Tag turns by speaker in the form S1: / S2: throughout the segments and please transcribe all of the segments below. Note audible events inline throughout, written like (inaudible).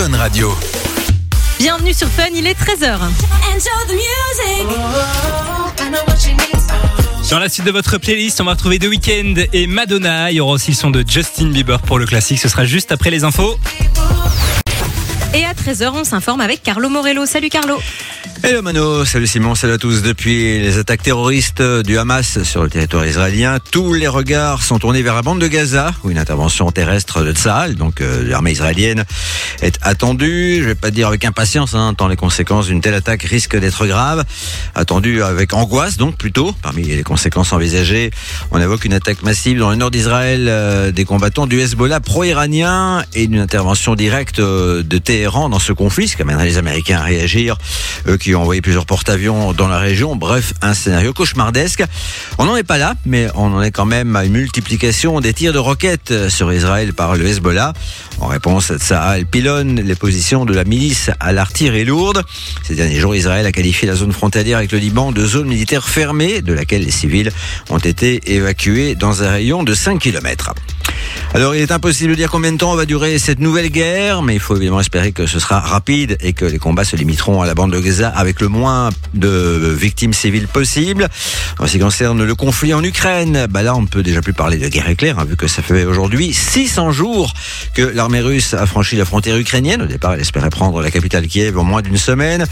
S1: Fun Radio.
S2: Bienvenue sur Fun, il est 13h.
S3: Dans la suite de votre playlist, on va retrouver The Weeknd et Madonna. Il y aura aussi le son de Justin Bieber pour le classique. Ce sera juste après les infos.
S2: Et à 13h, on s'informe avec Carlo Morello. Salut Carlo.
S4: Hello Mano, salut Simon, salut à tous. Depuis les attaques terroristes du Hamas sur le territoire israélien, tous les regards sont tournés vers la bande de Gaza, où une intervention terrestre de Tsahal, donc euh, l'armée israélienne, est attendue. Je vais pas dire avec impatience, hein, tant les conséquences d'une telle attaque risquent d'être graves. Attendue avec angoisse, donc plutôt. Parmi les conséquences envisagées, on évoque une attaque massive dans le nord d'Israël euh, des combattants du Hezbollah pro-iranien et une intervention directe euh, de Téhéran dans ce conflit, ce qui amènerait les Américains à réagir, eux qui ont envoyé plusieurs porte-avions dans la région. Bref, un scénario cauchemardesque. On n'en est pas là, mais on en est quand même à une multiplication des tirs de roquettes sur Israël par le Hezbollah. En réponse, Tsahal pilonne les positions de la milice à l'artillerie lourde. Ces derniers jours, Israël a qualifié la zone frontalière avec le Liban de zone militaire fermée, de laquelle les civils ont été évacués dans un rayon de 5 km. Alors il est impossible de dire combien de temps va durer cette nouvelle guerre, mais il faut évidemment espérer que ce sera rapide et que les combats se limiteront à la bande de Gaza avec le moins de victimes civiles possible. En ce qui concerne le conflit en Ukraine, bah là on ne peut déjà plus parler de guerre éclair, hein, vu que ça fait aujourd'hui 600 jours que l'armée russe a franchi la frontière ukrainienne. Au départ, elle espérait prendre la capitale Kiev en moins d'une semaine.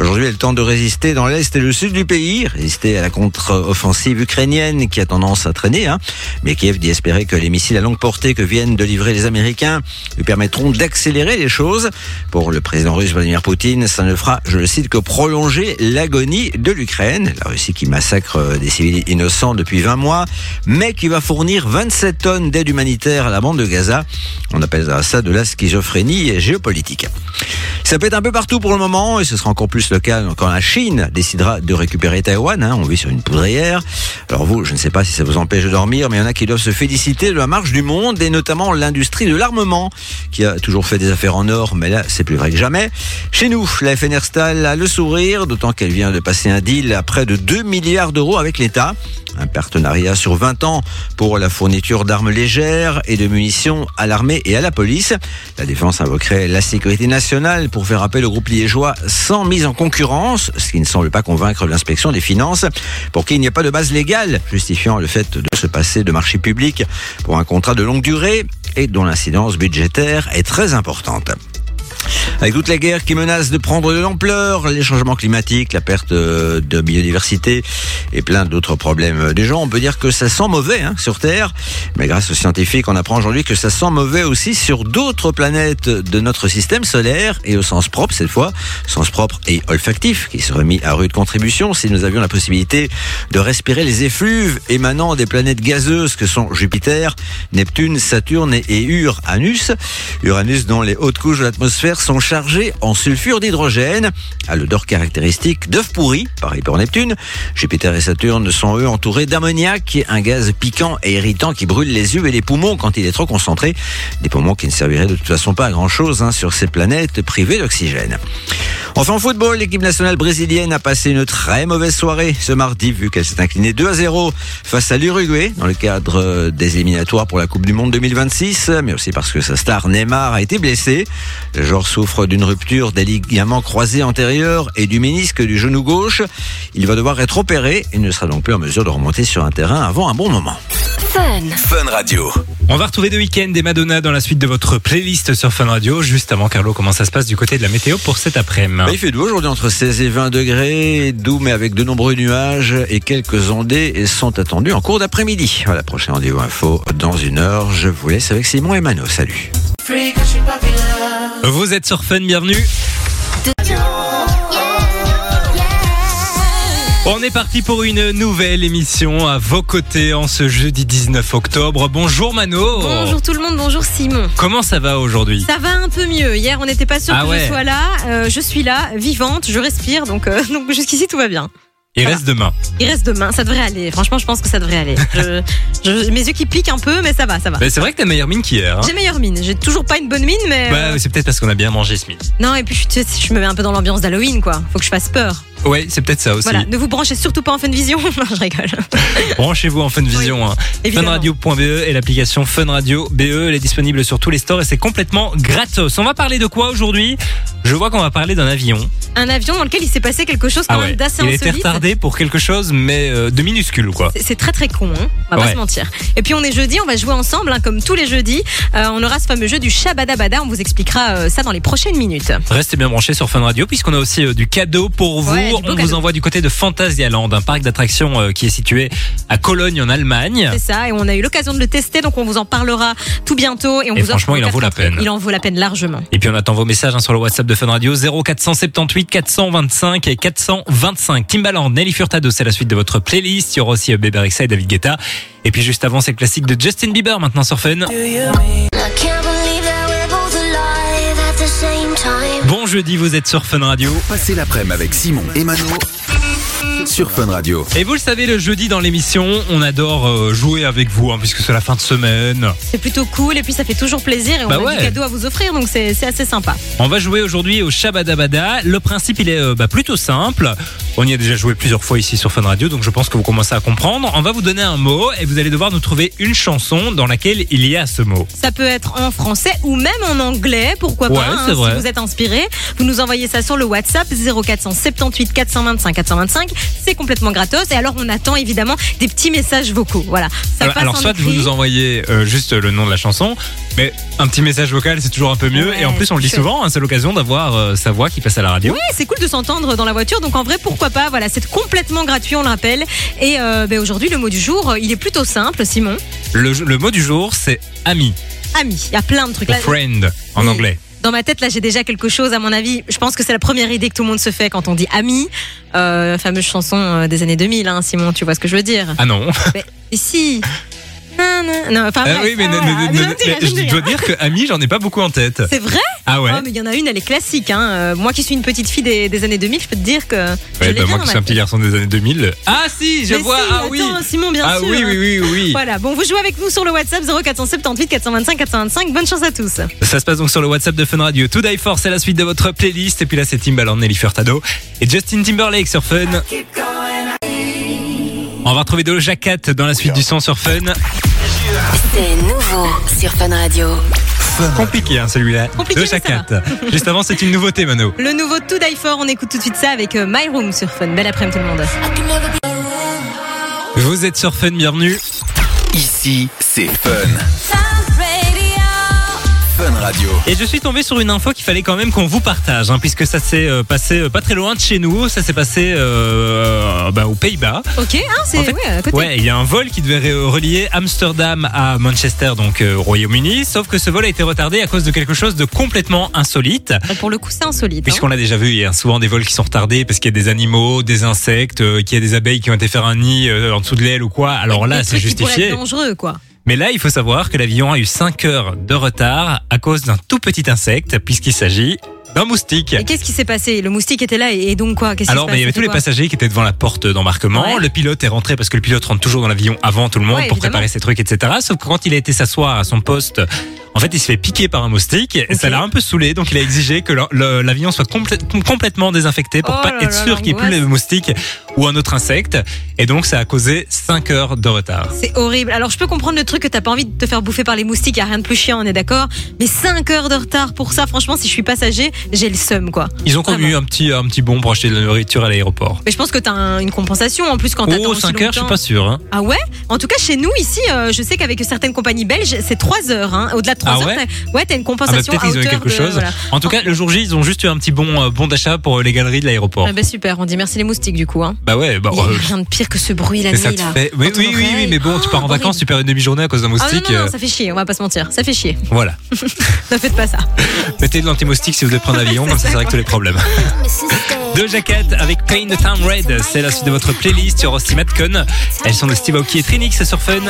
S4: Aujourd'hui, elle tente de résister dans l'est et le sud du pays, résister à la contre-offensive ukrainienne qui a tendance à traîner. Hein. Mais Kiev dit espérer que les missiles à longue portée que viennent de livrer les Américains lui permettront d'accélérer les choses. Pour le président russe Vladimir Poutine, ça ne fera, je le cite, que prolonger l'agonie de l'Ukraine, la Russie qui massacre des civils innocents depuis 20 mois, mais qui va fournir 27 tonnes d'aide humanitaire à la bande de Gaza. On appelle ça de la schizophrénie géopolitique. Ça être un peu partout pour le moment, et ce sera encore plus le cas quand la Chine décidera de récupérer Taïwan. Hein, on vit sur une poudrière. Alors vous, je ne sais pas si ça vous empêche de dormir, mais il y en a qui doivent se féliciter de la marche du monde, et notamment l'industrie de l'armement, qui a toujours fait des affaires en or, mais là, c'est plus vrai que jamais. Chez nous, la FNR Stal a le sourire, d'autant qu'elle vient de passer un deal à près de 2 milliards d'euros avec l'État. Un partenariat sur 20 ans pour la fourniture d'armes légères et de munitions à l'armée et à la police. La défense invoquerait la sécurité nationale pour faire appel au groupe liégeois sans mise en concurrence, ce qui ne semble pas convaincre l'inspection des finances, pour qu'il n'y ait pas de base légale justifiant le fait de se passer de marché public pour un contrat de longue durée et dont l'incidence budgétaire est très importante. Avec toute la guerre qui menace de prendre de l'ampleur, les changements climatiques, la perte de biodiversité et plein d'autres problèmes des gens, on peut dire que ça sent mauvais hein, sur Terre. Mais grâce aux scientifiques, on apprend aujourd'hui que ça sent mauvais aussi sur d'autres planètes de notre système solaire et au sens propre cette fois, sens propre et olfactif qui serait mis à rude contribution si nous avions la possibilité de respirer les effluves émanant des planètes gazeuses que sont Jupiter, Neptune, Saturne et Uranus. Uranus dont les hautes couches de l'atmosphère sont chargées en sulfure d'hydrogène, à l'odeur caractéristique d'œufs pourris, pareil pour Neptune. Jupiter et Saturne sont eux entourés d'ammoniac, un gaz piquant et irritant qui brûle les yeux et les poumons quand il est trop concentré. Des poumons qui ne serviraient de toute façon pas à grand chose hein, sur ces planètes privées d'oxygène. Enfin en football, l'équipe nationale brésilienne a passé une très mauvaise soirée ce mardi vu qu'elle s'est inclinée 2 à 0 face à l'Uruguay dans le cadre des éliminatoires pour la Coupe du Monde 2026, mais aussi parce que sa star Neymar a été blessé. Le joueur souffre d'une rupture des ligaments croisés antérieurs et du ménisque du genou gauche. Il va devoir être opéré et ne sera donc plus en mesure de remonter sur un terrain avant un bon moment.
S1: Fun Radio.
S3: On va retrouver The Weeknd et Madonna dans la suite de votre playlist sur Fun Radio. Juste avant, Carlo, comment ça se passe du côté de la météo pour cet après-midi?
S4: Bah, il fait doux aujourd'hui entre 16 et 20 degrés, doux mais avec de nombreux nuages et quelques ondées sont attendus en cours d'après-midi. Voilà, prochain rendez-vous info dans une heure. Je vous laisse avec Simon et Mano. Salut.
S3: Vous êtes sur Fun, bienvenue. On est parti pour une nouvelle émission à vos côtés en ce jeudi 19 octobre. Bonjour Mano.
S2: Bonjour tout le monde, bonjour Simon.
S3: Comment ça va aujourd'hui?
S2: Ça va un peu mieux. Hier, on n'était pas sûr
S3: Ah
S2: que
S3: ouais.
S2: je sois là. Euh, je suis là, vivante, je respire, donc, euh, (laughs) donc jusqu'ici tout va bien.
S3: Il reste demain.
S2: Il reste demain, ça devrait aller. Franchement, je pense que ça devrait aller. (laughs) Je- je- mes yeux qui piquent un peu, mais ça va, ça va.
S3: Mais c'est vrai que t'as meilleure mine qu'hier. hein.
S2: J'ai meilleure mine. J'ai toujours pas une bonne mine, mais.
S3: Bah,
S2: euh,
S3: c'est peut-être parce qu'on a bien mangé ce midi.
S2: Non, et puis je, je me mets un peu dans l'ambiance d'Halloween, quoi. Faut que je fasse peur.
S3: Ouais, c'est peut-être ça aussi.
S2: Voilà. Ne vous branchez surtout pas en fin de vision. (laughs) non, je rigole.
S3: Branchez-vous en Fun Vision. hein. Funradio.be et l'application Fun Radio BE. Elle est disponible sur tous les stores et c'est complètement gratos. On va parler de quoi aujourd'hui? Je vois qu'on va parler d'un avion.
S2: Un avion dans lequel il s'est passé quelque chose quand
S3: Ah ouais.
S2: même d'assez
S3: Il a été
S2: insolite.
S3: retardé pour quelque chose, mais euh, de minuscule, quoi.
S2: C'est- très très con, hein on va
S3: Ouais.
S2: pas se mentir. Et puis on est jeudi, on va jouer ensemble, hein, comme tous les jeudis. Euh, on aura ce fameux jeu du Shabadabada, on vous expliquera euh, ça dans les prochaines minutes.
S3: Restez bien branchés sur Fun Radio puisqu'on a aussi du cadeau pour vous.
S2: Ouais,
S3: on vous envoie du côté de Phantasialand, un parc d'attractions euh, qui est situé à Cologne en Allemagne.
S2: C'est ça, et on a eu l'occasion de le tester, donc on vous en parlera tout bientôt. Et, on
S3: Et
S2: vous offre
S3: franchement, il en vaut la peine.
S2: Il en vaut la peine largement.
S3: Et puis on attend vos messages hein, sur le WhatsApp de Fun Radio 0478 425 et 425. Timbaland, Nelly Furtado, c'est la suite de votre playlist. Il y aura aussi euh, Bébé Rexha et David Guetta. Et puis juste avant, c'est le classique de Justin Bieber maintenant sur Fun. Bon jeudi, vous êtes sur Fun Radio.
S1: Passez l'après-midi avec Simon et Mano sur Fun Radio.
S3: Et vous le savez, le jeudi dans l'émission, on adore euh, jouer avec vous hein, puisque c'est la fin de semaine.
S2: C'est plutôt cool, et puis ça fait toujours plaisir, et on
S3: Bah
S2: a
S3: ouais.
S2: du cadeau à vous offrir, donc c'est assez sympa.
S3: On va jouer aujourd'hui au Shabadabada. Le principe, il est euh, bah, plutôt simple. On y a déjà joué plusieurs fois ici sur Fun Radio, donc je pense que vous commencez à comprendre. On va vous donner un mot et vous allez devoir nous trouver une chanson dans laquelle il y a ce mot.
S2: Ça peut être en français ou même en anglais, pourquoi
S3: Ouais,
S2: pas, hein, si vous êtes inspiré. Vous nous envoyez ça sur le WhatsApp 0478 425 425. C'est complètement gratos. Et alors, on attend évidemment des petits messages vocaux. Voilà. Ça
S3: alors,
S2: passe
S3: alors,
S2: en
S3: soit vous nous envoyez euh, juste le nom de la chanson, mais un petit message vocal, c'est toujours un peu mieux.
S2: Ouais,
S3: et en plus, on le dit souvent, hein, c'est l'occasion d'avoir euh, sa voix qui passe à la radio.
S2: Oui, c'est cool de s'entendre dans la voiture. Donc en vrai, pourquoi pas? Voilà, c'est complètement gratuit, on le rappelle. Et euh, ben, aujourd'hui, le mot du jour, il est plutôt simple, Simon.
S3: Le, le mot du jour, c'est ami,
S2: Ami. Il y a plein de trucs là.
S3: friend en
S2: Oui.
S3: anglais.
S2: Dans ma tête, là, j'ai déjà quelque chose. À mon avis, je pense que c'est la première idée que tout le monde se fait quand on dit ami. Euh, fameuse chanson euh, des années 2000, hein, Simon. Tu vois ce que je veux dire?
S3: Ah non.
S2: Mais et si. (laughs) Non, non, non, enfin,
S3: Ah
S2: bref,
S3: oui, mais,
S2: ah, voilà. dis rien,
S3: mais
S2: je
S3: dois dire que ami, j'en ai pas beaucoup en tête.
S2: C'est vrai
S3: Ah ouais.
S2: Oh, mais il y en a une, elle est classique. Hein. Euh, moi qui suis une petite fille des, des années 2000, je peux te dire que. je
S3: Ouais, bah,
S2: bien
S3: moi qui suis un petit garçon des années 2000. Ah si, je
S2: Mais
S3: vois.
S2: si,
S3: ah oui.
S2: attends, Simon, bien
S3: ah
S2: sûr.
S3: oui, oui, oui, oui.
S2: Voilà, bon, vous jouez avec nous sur le WhatsApp 0478 425 425. Bonne chance à tous.
S3: Ça se passe donc sur le WhatsApp de Fun Radio. To Die For, c'est la suite de votre playlist. Et puis là, c'est Timbaland, Nelly Furtado et Justin Timberlake sur Fun. On va retrouver Doja Cat dans la suite du son sur Fun.
S5: C'est nouveau sur Fun Radio.
S3: Compliqué, hein, celui-là.
S2: Compliqué,
S3: Cat. Juste avant, c'est une nouveauté, Mano.
S2: Le nouveau To Die For, on écoute tout de suite ça avec euh, My Room sur Fun. Belle après-midi tout le monde.
S3: Vous êtes sur Fun, bienvenue.
S1: Ici, c'est Fun. Fun Radio.
S3: Et je suis tombé sur une info qu'il fallait quand même qu'on vous partage, hein, puisque ça s'est euh, passé euh, pas très loin de chez nous. Ça s'est passé euh, bah, aux Pays-Bas.
S2: Ok, hein, c'est
S3: En fait,
S2: ouais, à côté.
S3: Ouais, il y a un vol qui devait relier Amsterdam à Manchester, donc euh, au Royaume-Uni. Sauf que ce vol a été retardé à cause de quelque chose de complètement insolite.
S2: Pour le coup, c'est insolite. hein.
S3: Puisqu'on l'a déjà vu, il y a souvent des vols qui sont retardés parce qu'il y a des animaux, des insectes, euh, qu'il y a des abeilles qui ont été faire un nid euh, en dessous de l'aile ou quoi. Alors là, c'est
S2: trucs qui pourraient
S3: justifié.
S2: être dangereux, quoi.
S3: Mais là, il faut savoir que l'avion a eu 5 heures de retard à cause d'un tout petit insecte, puisqu'il s'agit d'un moustique.
S2: Et qu'est-ce qui s'est passé? Le moustique était là et, et donc quoi?
S3: Alors, il y avait tous les passagers qui étaient devant la porte d'embarquement.
S2: Ouais.
S3: Le pilote est rentré parce que le pilote rentre toujours dans l'avion avant tout le monde
S2: Ouais,
S3: pour préparer ses trucs, etc. Sauf que quand il a été s'asseoir à son poste, en fait, il se fait piquer par un moustique. Et ça l'a un peu saoulé, donc il a exigé que l'avion soit complè- complètement désinfecté pour
S2: Oh
S3: pas être sûr qu'il n'y ait plus de moustiques ou un autre insecte. Et donc, ça a causé 5 heures de retard.
S2: C'est horrible. Alors, je peux comprendre le truc que t'as pas envie de te faire bouffer par les moustiques, y a rien de plus chiant, on est d'accord. Mais 5 heures de retard pour ça, franchement, si je suis passager, j'ai le seum, quoi.
S3: Ils ont quand même
S2: Vraiment.
S3: eu un petit, un petit bon pour acheter de la nourriture à l'aéroport.
S2: Mais je pense que t'as un- une compensation en plus quand t'attends
S3: Oh,
S2: aussi
S3: 5 heures, je suis pas sûr. Hein.
S2: Ah ouais? En tout cas, chez nous, ici, euh, je sais qu'avec certaines compagnies belges, c'est 3 heures. Hein. Au-delà de 3
S3: Ah
S2: heures,
S3: ouais?
S2: t'as ouais, une
S3: Ah bah,
S2: compensation
S3: peut-être
S2: à
S3: ils ont eu quelque
S2: de-
S3: chose.
S2: voilà.
S3: En tout cas, le jour J, ils ont juste eu un petit bon, euh, bon d'achat pour euh, les galeries de l'aéroport.
S2: Ah bah super, on dit merci les moustiques du coup. Hein.
S3: Bah ouais, bah,
S2: Il a rien de pire que ce bruit la nuit
S3: ça te
S2: là.
S3: fait. Oui, oui, oui, mais bon, tu pars en
S2: Oh,
S3: vacances, tu perds une demi-journée à cause d'un
S2: Ah non,
S3: moustique.
S2: non, non, ça fait chier, on va pas se mentir. Ça fait chier.
S3: Voilà. (laughs)
S2: ne faites pas ça.
S3: Mettez de l'anti-moustique si vous devez prendre l'avion, comme ça, ça règle tous les problèmes. (laughs) (laughs) Doja Cat avec Pain the Town Red, c'est la suite de votre playlist sur aussi Matcon. Elles sont de Steve Aoki et Trinix sur Fun.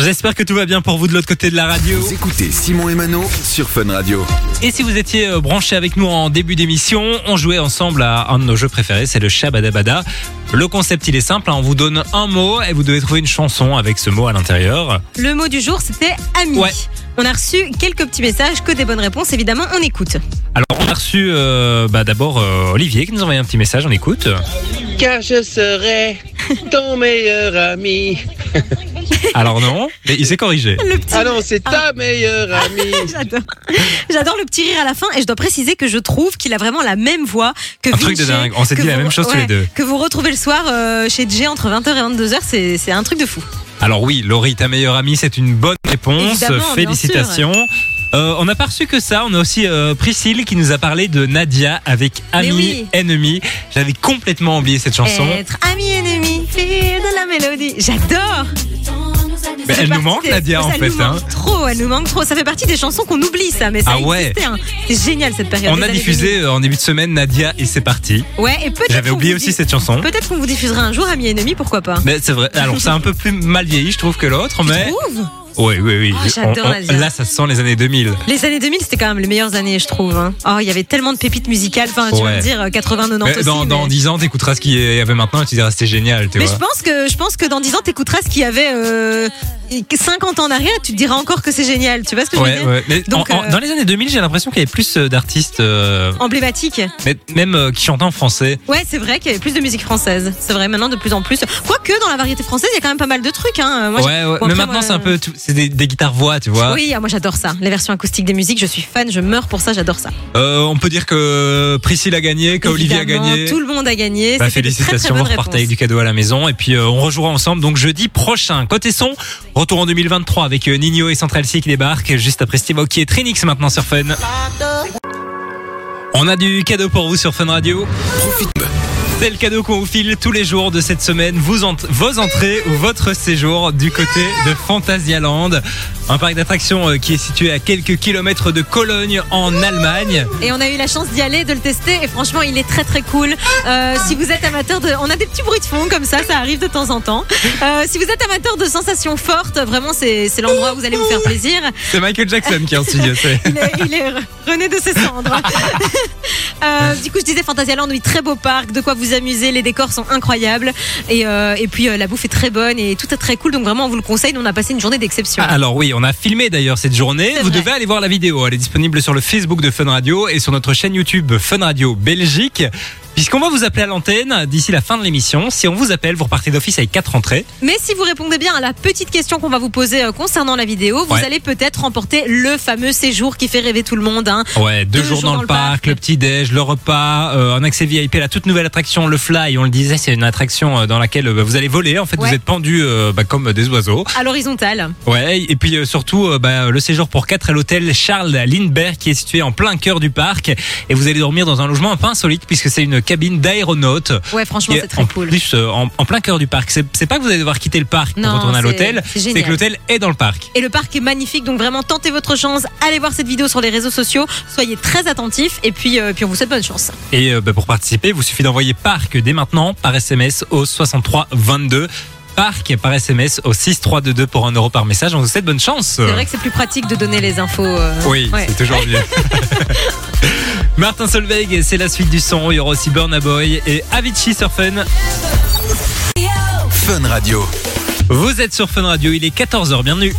S3: J'espère que tout va bien pour vous de l'autre côté de la radio.
S1: Vous écoutez Simon et Mano sur Fun Radio.
S3: Et si vous étiez euh, branchés avec nous en début d'émission, on jouait ensemble à un de nos jeux préférés, c'est le Shabadabada. Le concept, il est simple, hein, on vous donne un mot et vous devez trouver une chanson avec ce mot à l'intérieur.
S2: Le mot du jour, c'était ami.
S3: Ouais.
S2: On a reçu quelques petits messages, que des bonnes réponses, évidemment, on écoute.
S3: Alors, on a reçu euh, bah, d'abord euh, Olivier qui nous a envoyé un petit message, on écoute.
S6: car je serai ton meilleur ami. (laughs)
S3: Alors non, mais il s'est corrigé.
S2: Le petit...
S6: Ah non, c'est ta meilleure amie. (laughs)
S2: J'adore. J'adore le petit rire à la fin et je dois préciser que je trouve qu'il a vraiment la même voix que
S3: Un truc de dingue. On s'est
S2: que
S3: dit la
S2: vous-
S3: même chose tous les deux.
S2: Que vous retrouvez le soir euh, chez Jay entre 20h et 22h, c'est c'est un truc de fou.
S3: Alors oui, Laurie, ta meilleure amie, c'est une bonne réponse.
S2: Évidemment,
S3: Félicitations. Euh, on n'a pas reçu que ça. On a aussi euh, Priscille qui nous a parlé de Nadia avec Ami,
S2: oui.
S3: Ennemi. J'avais complètement oublié cette chanson.
S2: Être ami ennemi, de la mélodie. J'adore.
S3: Mais elle nous manque, Nadia, en fait.
S2: nous
S3: hein.
S2: manque trop, elle nous manque trop. Ça fait partie des chansons qu'on oublie, ça, mais ça
S3: Ah ouais.
S2: hein. C'est génial cette période.
S3: On a diffusé euh, en début de semaine Nadia et c'est parti.
S2: 2000. Ouais, et peut-être.
S3: J'avais oublié aussi cette chanson.
S2: Peut-être qu'on vous diffusera un jour ami ennemi, pourquoi pas.
S3: Mais c'est vrai. Alors c'est un peu plus mal vieilli, je trouve, que l'autre, mais oui, oui, oui.
S2: Oh, j'adore Nadia.
S3: Là, ça sent les années 2000.
S2: Les années 2000, c'était quand même les meilleures années, je trouve. hein. Oh, il y avait tellement de pépites musicales. Enfin, tu vas
S3: Ouais.
S2: me dire euh, 80, 90
S3: Mais
S2: aussi.
S3: dans, dans
S2: mais...
S3: 10 ans, t'écouteras ce qu'il y avait maintenant et tu diras c'était génial, tu
S2: mais
S3: vois.
S2: je pense que je pense que dans 10 ans, t'écouteras ce qu'il y avait euh, 50 ans en arrière. Tu te diras encore que c'est génial. Tu vois ce que je veux
S3: Ouais,
S2: dire
S3: ouais. Mais
S2: Donc,
S3: en- en-
S2: euh,
S3: dans les années 2000, j'ai l'impression qu'il y avait plus euh, d'artistes, euh,
S2: Emblématique.
S3: mais même euh, qui chantaient en français.
S2: Ouais, c'est vrai qu'il y avait plus de musique française. C'est vrai maintenant de plus en plus. Quoique dans la variété française, il y a quand même pas mal de trucs. Hein. Moi,
S3: ouais, mais maintenant, c'est un peu, tout- c'est des, des guitares voix, tu vois.
S2: Oui, ah, moi j'adore ça. Les versions acoustiques des musiques, je suis fan, je meurs pour ça, j'adore ça.
S3: On peut dire que Priscille a gagné, qu'Olivier a gagné.
S2: Tout le monde a gagné.
S3: Bah,
S2: C'était de très, très
S3: félicitations, vous repartez avec du cadeau à la maison et puis on rejouera ensemble donc jeudi prochain. Côté son, retour en 2023 avec euh, Nino et Central C qui débarquent juste après Steve Aoki et Trinix maintenant sur Fun. On a du cadeau pour vous sur Fun Radio. C'est le cadeau qu'on vous file tous les jours de cette semaine, vous ent- vos entrées ou votre séjour du côté de Phantasialand, un parc d'attractions euh, qui est situé à quelques kilomètres de Cologne en Allemagne.
S2: Et on a eu la chance d'y aller, de le tester. Et franchement, il est très très cool. Euh, si vous êtes amateur de. On a des petits bruits de fond comme ça, ça arrive de temps en temps. Euh, si vous êtes amateur de sensations fortes, vraiment, c'est l'endroit où vous allez vous faire plaisir.
S3: C'est Michael Jackson qui est en studio. (laughs) c'est-
S2: Il est, il est rené de ses cendres. (laughs) Euh, du coup, je disais Phantasialand, oui, très beau parc, de quoi vous amuser. Les décors sont incroyables. Et, euh, et puis, euh, la bouffe est très bonne et tout est très cool. Donc, vraiment, on vous le conseille. On a passé une journée d'exception.
S3: Ah, Alors oui, on a filmé d'ailleurs cette journée. Vous
S2: vrai.
S3: devez aller voir la vidéo. Elle est disponible sur le Facebook de Fun Radio et sur notre chaîne YouTube Fun Radio Belgique. Puisqu'on va vous appeler à l'antenne d'ici la fin de l'émission. Si on vous appelle, vous repartez d'office avec quatre entrées.
S2: Mais si vous répondez bien à la petite question qu'on va vous poser euh, concernant la vidéo, vous
S3: Ouais.
S2: allez peut-être remporter le fameux séjour qui fait rêver tout le monde. Hein.
S3: Ouais, deux, jours, dans, le parc, le petit déj, le repas, euh, un accès VIP, la toute nouvelle attraction, le Fly. On le disait, c'est une attraction euh, dans laquelle euh, vous allez voler. En fait,
S2: Ouais.
S3: vous êtes pendu euh, bah, comme des oiseaux.
S2: À l'horizontale.
S3: Ouais, et puis euh, surtout euh, bah, le séjour pour quatre à l'hôtel Charles Lindbergh qui est situé en plein cœur du parc et vous allez dormir dans un logement un peu insolite puisque c'est une cabine d'aéronaute.
S2: Ouais, franchement, c'est très
S3: en
S2: cool.
S3: plus euh, en, en plein cœur du parc. C'est pas que vous allez devoir quitter le parc pour retourner à l'hôtel,
S2: c'est
S3: que l'hôtel est dans le parc.
S2: Et le parc est magnifique, donc vraiment tentez votre chance. Allez voir cette vidéo sur les réseaux sociaux. Soyez très attentifs et puis, euh, puis on vous souhaite bonne chance.
S3: Et euh, bah, pour participer, vous suffit d'envoyer parc dès maintenant par SMS au 63 22. Parc par SMS au 6322 pour 1 euro par message. On vous souhaite bonne chance.
S2: C'est vrai que c'est plus pratique de donner les infos. euh,
S3: Oui,
S2: ouais.
S3: c'est toujours mieux. (laughs) Martin Solveig, c'est la suite du son. Il y aura aussi Burna Boy et Avicii sur Fun.
S1: Fun Radio.
S3: Vous êtes sur Fun Radio, il est 14h, bienvenue.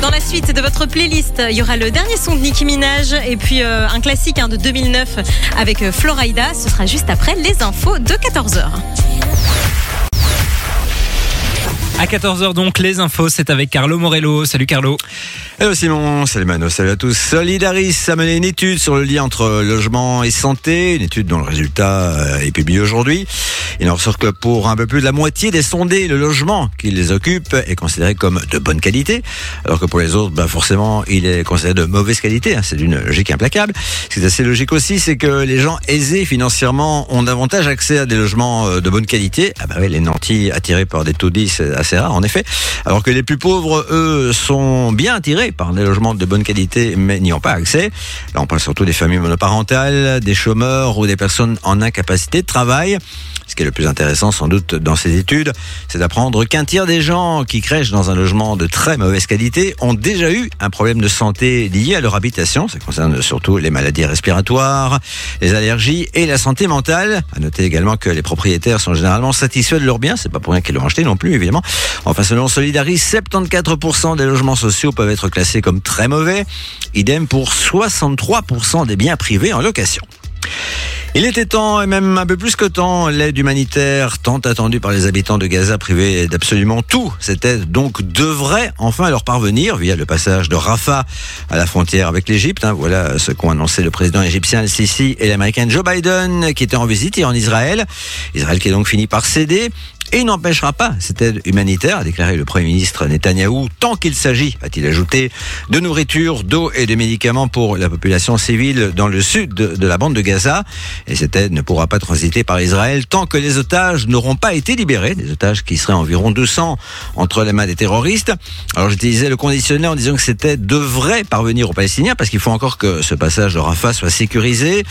S2: Dans la suite de votre playlist, il y aura le dernier son de Nicki Minaj et puis euh, un classique hein, de 2009 avec euh, Florida. Ce sera juste après les infos de 14h.
S3: À 14h donc, les infos, c'est avec Carlo Morello. Salut Carlo.
S4: Hello Simon, salut Mano, salut à tous. Solidaris a mené une étude sur le lien entre logement et santé, une étude dont le résultat euh, est publié aujourd'hui. Il en ressort que pour un peu plus de la moitié des sondés, le logement qui les occupe est considéré comme de bonne qualité, alors que pour les autres, bah forcément, il est considéré de mauvaise qualité. hein. C'est d'une logique implacable. Ce qui est assez logique aussi, c'est que les gens aisés financièrement ont davantage accès à des logements euh, de bonne qualité. Ah bah oui, les nantis attirés par des taudis à assez rare en effet. Alors que les plus pauvres, eux, sont bien attirés par des logements de bonne qualité, mais n'y ont pas accès. Là, on parle surtout des familles monoparentales, des chômeurs ou des personnes en incapacité de travail. Ce qui est le plus intéressant sans doute dans ces études, c'est d'apprendre qu'un tiers des gens qui crèchent dans un logement de très mauvaise qualité ont déjà eu un problème de santé lié à leur habitation. Ça concerne surtout les maladies respiratoires, les allergies et la santé mentale. À noter également que les propriétaires sont généralement satisfaits de leurs biens. C'est pas pour rien qu'ils l'ont acheté non plus, évidemment. Enfin, selon Solidaris, 74% des logements sociaux peuvent être classés comme très mauvais. Idem pour 63% des biens privés en location. Il était temps, et même un peu plus que temps, l'aide humanitaire tant attendue par les habitants de Gaza privée d'absolument tout. Cette aide donc devrait enfin leur parvenir via le passage de Rafah à la frontière avec l'Égypte. hein. Voilà ce qu'ont annoncé le président égyptien Al-Sisi et l'américain Joe Biden qui étaient en visite hier en Israël. Israël qui est donc fini par céder. Et il n'empêchera pas cette aide humanitaire, a déclaré le Premier ministre Netanyahou, tant qu'il s'agit, a-t-il ajouté, de nourriture, d'eau et de médicaments pour la population civile dans le sud de, la bande de Gaza. Et cette aide ne pourra pas transiter par Israël tant que les otages n'auront pas été libérés, des otages qui seraient environ 200 entre les mains des terroristes. Alors j'utilisais le conditionnaire en disant que cette aide devrait parvenir aux Palestiniens parce qu'il faut encore que ce passage de Rafah soit sécurisé.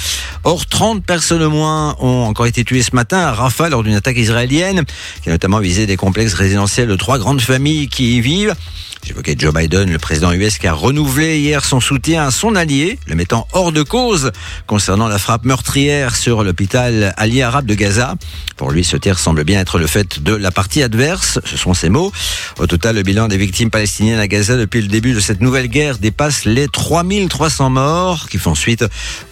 S4: Or, 30 personnes au moins ont encore été tuées ce matin à Rafah lors d'une attaque israélienne qui a notamment visé des complexes résidentiels de trois grandes familles qui y vivent. J'évoquais Joe Biden, le président US, qui a renouvelé hier son soutien à son allié, le mettant hors de cause concernant la frappe meurtrière sur l'hôpital allié arabe de Gaza. Pour lui, ce tir semble bien être le fait de la partie adverse, ce sont ses mots. Au total, le bilan des victimes palestiniennes à Gaza depuis le début de cette nouvelle guerre dépasse les 3300 morts, qui font suite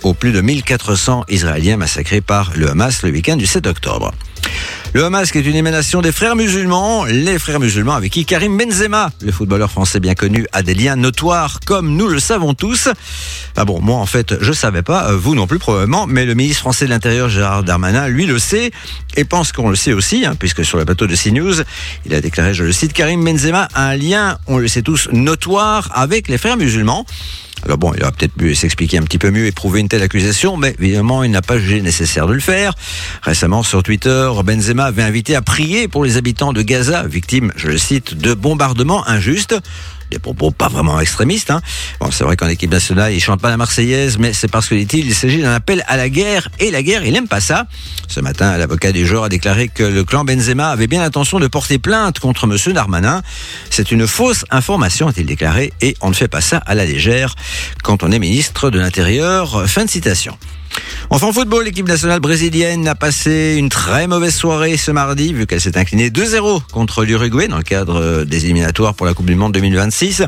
S4: aux plus de 1400 Israéliens massacrés par le Hamas le week-end du 7 octobre. Le Hamas est une émanation des frères musulmans, les frères musulmans avec qui Karim Benzema, le footballeur français bien connu, a des liens notoires comme nous le savons tous. Ah bon, moi en fait je savais pas, euh, vous non plus probablement, mais le ministre français de l'Intérieur Gérard Darmanin, lui le sait et pense qu'on le sait aussi, hein, puisque sur le plateau de CNews, il a déclaré, je le cite, Karim Benzema a un lien, on le sait tous, notoire avec les frères musulmans. Alors bon, il aurait peut-être pu s'expliquer un petit peu mieux et prouver une telle accusation, mais évidemment, il n'a pas jugé nécessaire de le faire. Récemment, sur Twitter, Benzema avait invité à prier pour les habitants de Gaza, victimes, je le cite, de bombardements injustes. Des propos pas vraiment extrémistes. Hein. Bon, c'est vrai qu'en équipe nationale, il chante pas la Marseillaise, mais c'est parce que dit-il, il s'agit d'un appel à la guerre et la guerre, il n'aime pas ça. Ce matin, l'avocat du genre a déclaré que le clan Benzema avait bien l'intention de porter plainte contre Monsieur Darmanin. C'est une fausse information, a-t-il déclaré, et on ne fait pas ça à la légère quand on est ministre de l'Intérieur. Fin de citation. Enfin, en football, l'équipe nationale brésilienne a passé une très mauvaise soirée ce mardi, vu qu'elle s'est inclinée 2-0 contre l'Uruguay dans le cadre des éliminatoires pour la Coupe du Monde 2026,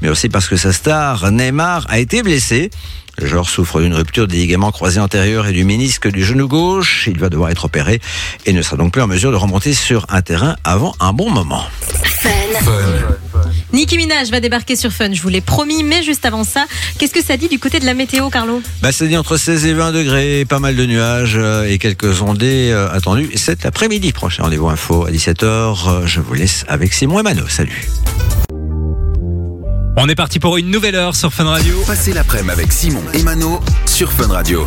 S4: mais aussi parce que sa star, Neymar, a été blessé. Le joueur souffre d'une rupture des ligaments croisés antérieurs et du ménisque du genou gauche. Il va devoir être opéré et ne sera donc plus en mesure de remonter sur un terrain avant un bon moment.
S2: Nicki Minaj va débarquer sur Fun, je vous l'ai promis, mais juste avant ça, qu'est-ce que ça dit du côté de la météo, Carlo?
S4: Bah, c'est dit entre 16 et 20 degrés, pas mal de nuages euh, et quelques ondées euh, attendues cet après-midi. Prochain rendez-vous info à 17h. Euh, Je vous laisse avec Simon et Mano. Salut.
S3: On est parti pour une nouvelle heure sur Fun Radio.
S1: Passez l'après-midi avec Simon et Mano sur Fun Radio.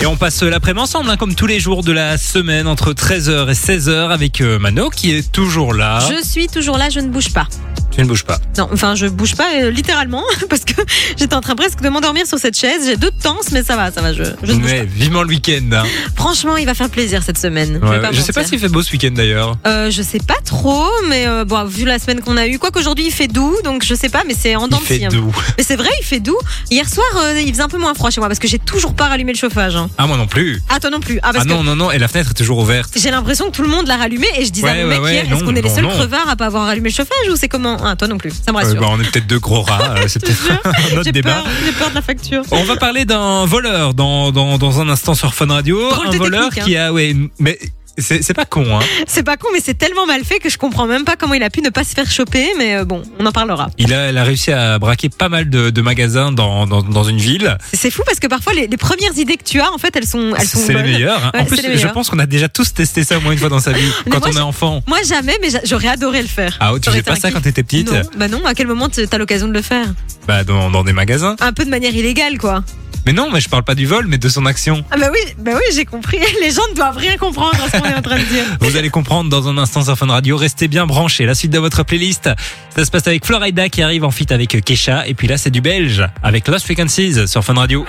S3: Et on passe l'après-midi ensemble, hein, comme tous les jours de la semaine, entre 13h et 16h, avec euh, Mano qui est toujours là.
S2: Je suis toujours là, je ne bouge pas.
S3: Tu ne bouges pas.
S2: Non, enfin, je bouge pas euh, littéralement (laughs) parce que j'étais en train presque de m'endormir sur cette chaise. J'ai deux tenses, mais ça va, ça va. Je, je ne bouge
S3: Ouais, vivement le week-end. hein.
S2: Franchement, il va faire plaisir cette semaine.
S3: Ouais,
S2: vais pas
S3: je sais pas s'il fait beau ce week-end d'ailleurs.
S2: Euh, je sais pas trop, mais euh, bon, vu la semaine qu'on a eue, quoi qu'aujourd'hui il fait doux, donc je sais pas, mais c'est en
S3: Il
S2: dents
S3: fait
S2: hein.
S3: doux.
S2: Mais c'est vrai, il fait doux. Hier soir, euh, il faisait un peu moins froid chez moi parce que j'ai toujours pas rallumé le chauffage. hein.
S3: Ah, moi non plus.
S2: Ah, toi non plus. Ah, parce
S3: Ah non, non, non, et la fenêtre est toujours ouverte.
S2: j'ai l'impression que tout le monde l'a rallumé et je disais
S3: Ouais,
S2: à mon mec
S3: ouais,
S2: hier,
S3: non,
S2: est-ce qu'on est les seuls
S3: non.
S2: crevards à pas avoir rallumé le chauffage ou c'est comment? Ah, toi non plus. Ça me
S3: Euh,
S2: rassure.
S3: bah, on est peut-être deux gros rats, euh, c'est peut-être (laughs) un autre
S2: J'ai
S3: débat.
S2: peur, j'ai peur de la facture.
S3: On va parler d'un voleur dans, dans, dans un instant sur Fun Radio.
S2: Drôle
S3: un
S2: de
S3: voleur
S2: technique, hein.
S3: qui a, ouais, mais c'est pas con, hein. (laughs)
S2: C'est pas con, mais c'est tellement mal fait que je comprends même pas comment il a pu ne pas se faire choper, mais euh, bon, on en parlera.
S3: Il a, il a réussi à braquer pas mal de, de magasins dans, dans, dans une ville.
S2: C'est fou parce que parfois les, les premières idées que tu as, en fait, elles sont, elles sont
S3: C'est les
S2: bonnes.
S3: meilleurs. hein.
S2: Ouais,
S3: en plus, je pense qu'on a déjà tous testé ça au moins une fois dans sa vie, (laughs) quand
S2: moi,
S3: on est enfant.
S2: Moi jamais, mais j'a- j'aurais adoré le faire.
S3: Ah, tu faisais pas ça quand t'étais petite
S2: Non, bah non, à quel moment t'as l'occasion de le faire?
S3: Bah, dans, dans des magasins.
S2: Un peu de manière illégale, quoi.
S3: Mais non, mais je parle pas du vol, mais de son action.
S2: Ah bah oui, bah oui, j'ai compris. (laughs) Les gens ne doivent rien comprendre à ce qu'on est en train de dire. (laughs)
S3: Vous allez comprendre dans un instant sur Fun Radio. Restez bien branchés. La suite de votre playlist, ça se passe avec Florida qui arrive en fit avec Kesha. Et puis là, c'est du belge avec Lost Frequencies sur Fun Radio.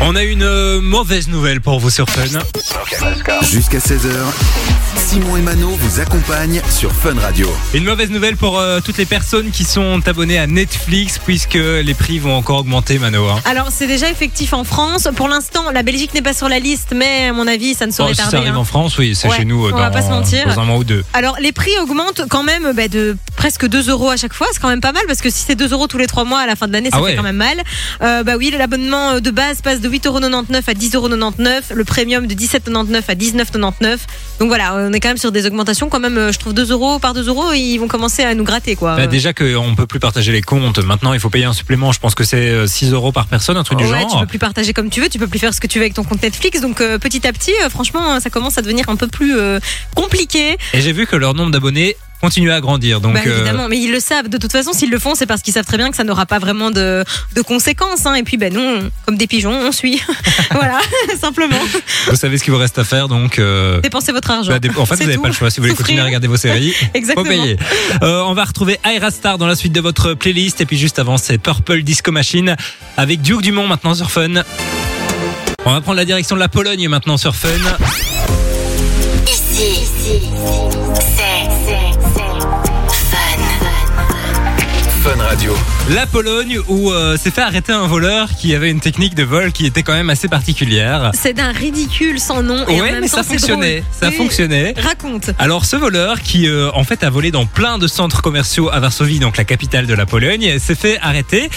S3: On a une euh, mauvaise nouvelle pour vous sur Fun.
S1: Jusqu'à 16h, Simon et Mano vous accompagnent sur Fun Radio.
S3: Une mauvaise nouvelle pour euh, toutes les personnes qui sont abonnées à Netflix puisque les prix vont encore augmenter, Mano. hein.
S2: Alors, c'est déjà effectif en France. Pour l'instant, la Belgique n'est pas sur la liste, mais à mon avis, ça ne
S3: Bon,
S2: saurait
S3: si ça
S2: tarder.
S3: arrive
S2: hein.
S3: en France, oui, c'est
S2: Ouais,
S3: chez nous euh,
S2: on
S3: dans,
S2: va pas se mentir.
S3: dans un mois ou deux.
S2: Alors, les prix augmentent quand même bah, de presque 2 euros à chaque fois. C'est quand même pas mal parce que si c'est 2 euros tous les 3 mois à la fin de l'année, ça
S3: Ah ouais.
S2: fait quand même mal. Euh, bah oui, l'abonnement de base passe de 8,99 euros à 10,99 euros. Le premium de 17,99 à 19,99. Donc voilà, on est quand même sur des augmentations. Quand même, euh, je trouve 2 euros par 2 euros, ils vont commencer à nous gratter quoi.
S3: Bah, déjà qu'on peut plus partager les comptes. Maintenant, il faut payer un supplément. Je pense que c'est euh, 6 euros par personne, un truc du
S2: Ouais, tu
S3: genre.
S2: peux plus partager comme tu veux, tu peux plus faire ce que tu veux avec ton compte Netflix. Donc euh, petit à petit, euh, franchement, ça commence à devenir un peu plus euh, compliqué.
S3: Et j'ai vu que leur nombre d'abonnés continue à grandir. Donc,
S2: bah,
S3: euh,
S2: évidemment, mais ils le savent. De toute façon, s'ils le font, c'est parce qu'ils savent très bien que ça n'aura pas vraiment de, de conséquences. hein. Et puis, ben nous, comme des pigeons, on suit. (laughs) voilà, (laughs) simplement.
S3: vous savez ce qu'il vous reste à faire. Donc, euh,
S2: Dépensez votre argent.
S3: bah, dé- en fait, vous n'avez pas le choix. Si vous voulez
S2: Souffrir.
S3: continuer à regarder vos séries, (laughs) faut
S2: Exactement.
S3: payer. Euh, on va retrouver Aira Star dans la suite de votre playlist. Et puis juste avant, c'est Purple Disco Machine avec Duke Dumont maintenant sur Fun. On va prendre la direction de la Pologne maintenant sur Fun.
S5: Ici, c'est Fun.
S1: Fun Radio.
S3: La Pologne où euh, s'est fait arrêter un voleur qui avait une technique de vol qui était quand même assez particulière.
S2: C'est d'un ridicule sans nom. Et en même
S3: mais
S2: temps,
S3: ça fonctionnait.
S2: drôle.
S3: Ça
S2: Oui.
S3: fonctionnait.
S2: Raconte.
S3: Alors ce voleur qui euh, en fait a volé dans plein de centres commerciaux à Varsovie, donc la capitale de la Pologne, s'est fait arrêter.